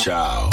Ciao.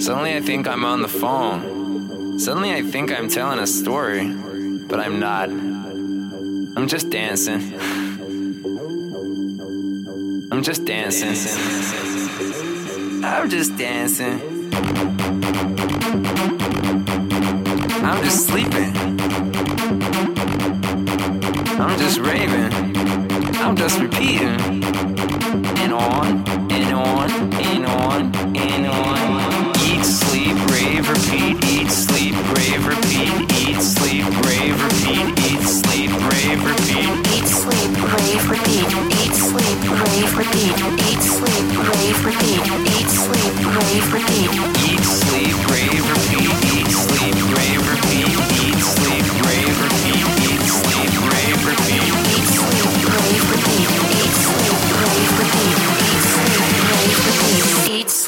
Suddenly I think I'm on the phone. Suddenly I think I'm telling a story, but I'm not. I'm just dancing. I'm just dancing. I'm just dancing. I'm just sleeping. I'm just raving. I'm just repeating. And on, and on, and on, and on. Eat, sleep, rave, repeat. Eat, sleep, rave, repeat. Eat, sleep, rave, repeat. Eat, sleep, rave, repeat. Eat, sleep, rave, repeat. Eat, sleep, rave, repeat. Eat, sleep, rave, repeat. Eat, sleep, rave, repeat. Eat, sleep, rave,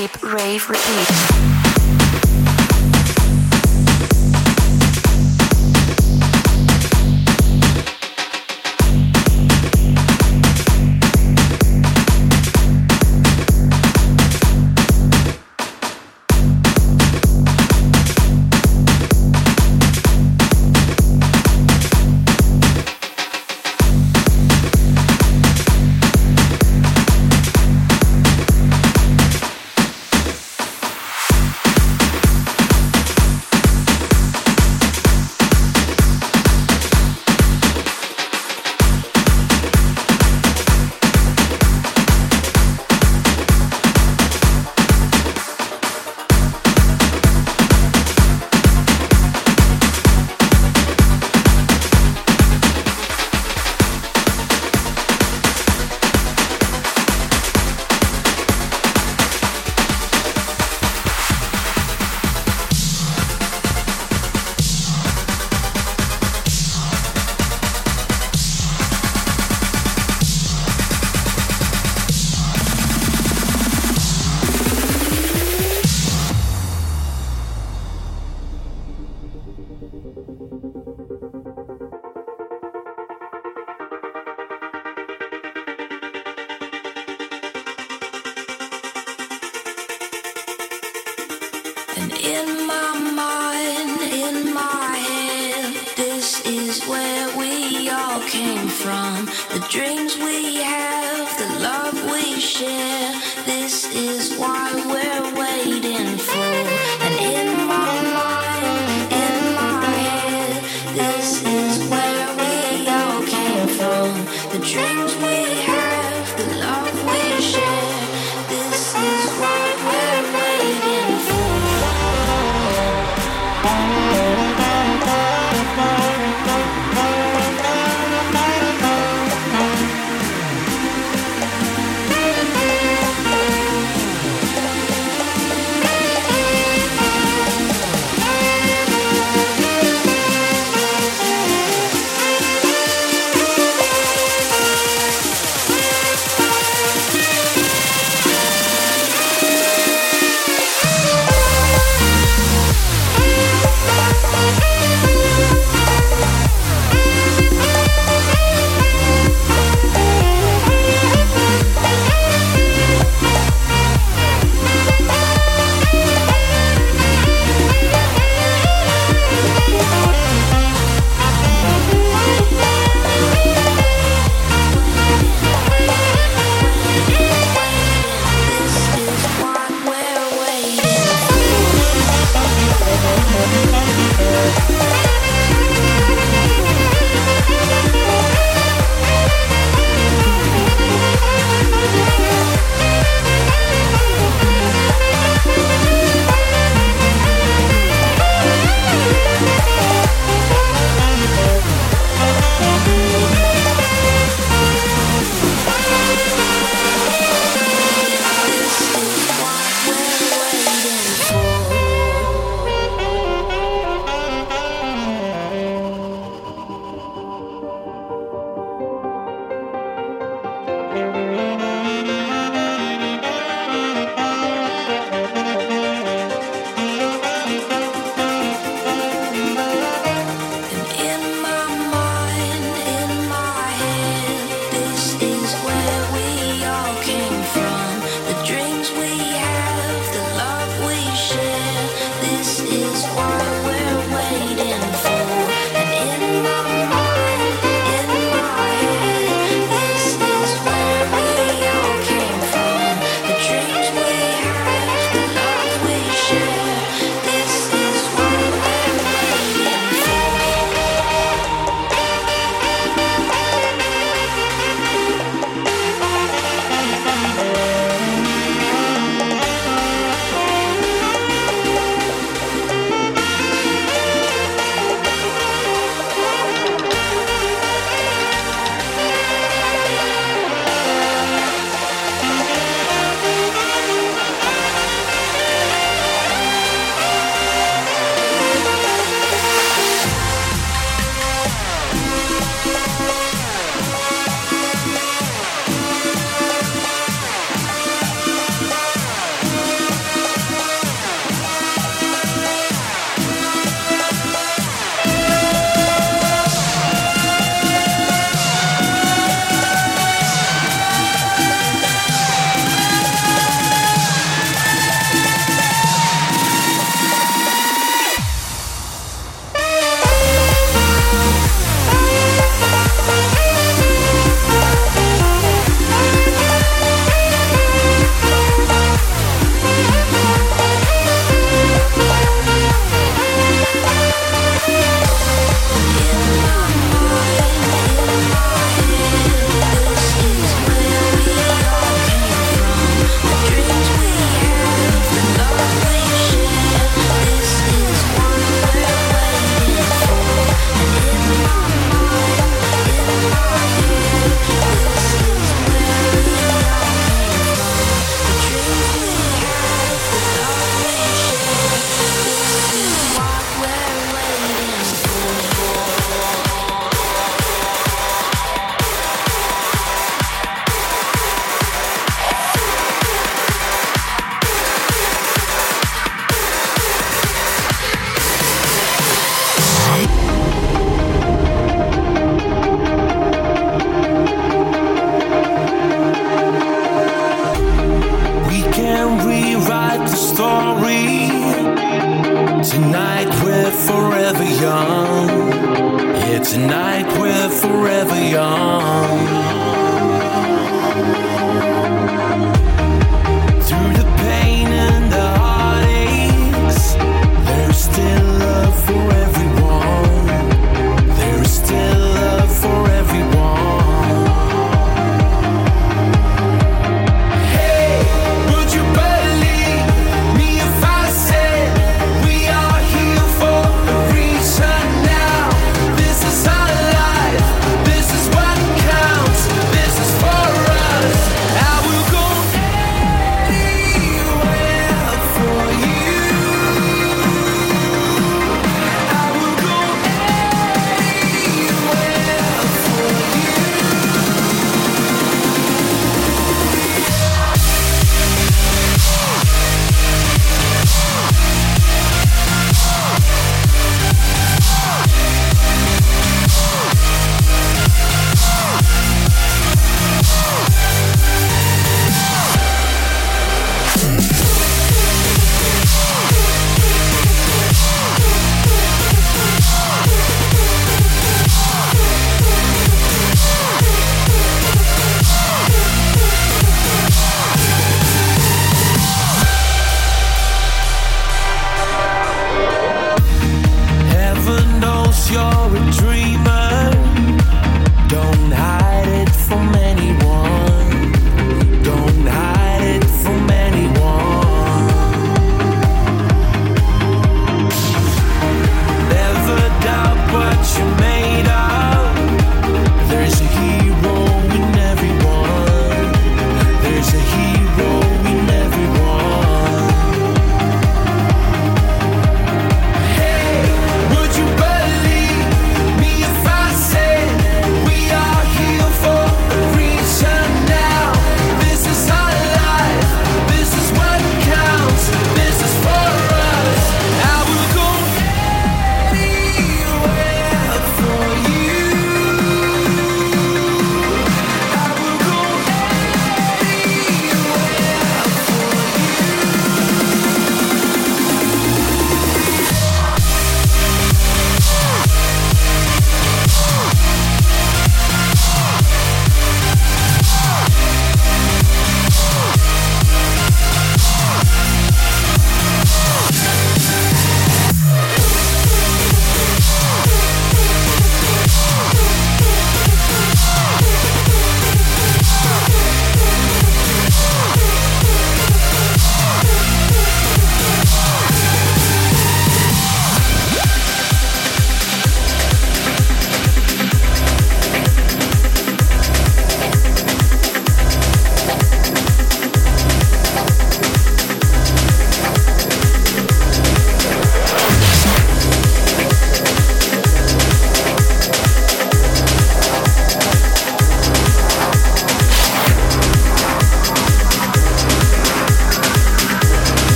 Deep Rave Repeat.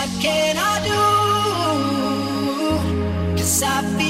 What can I do? Cause I feel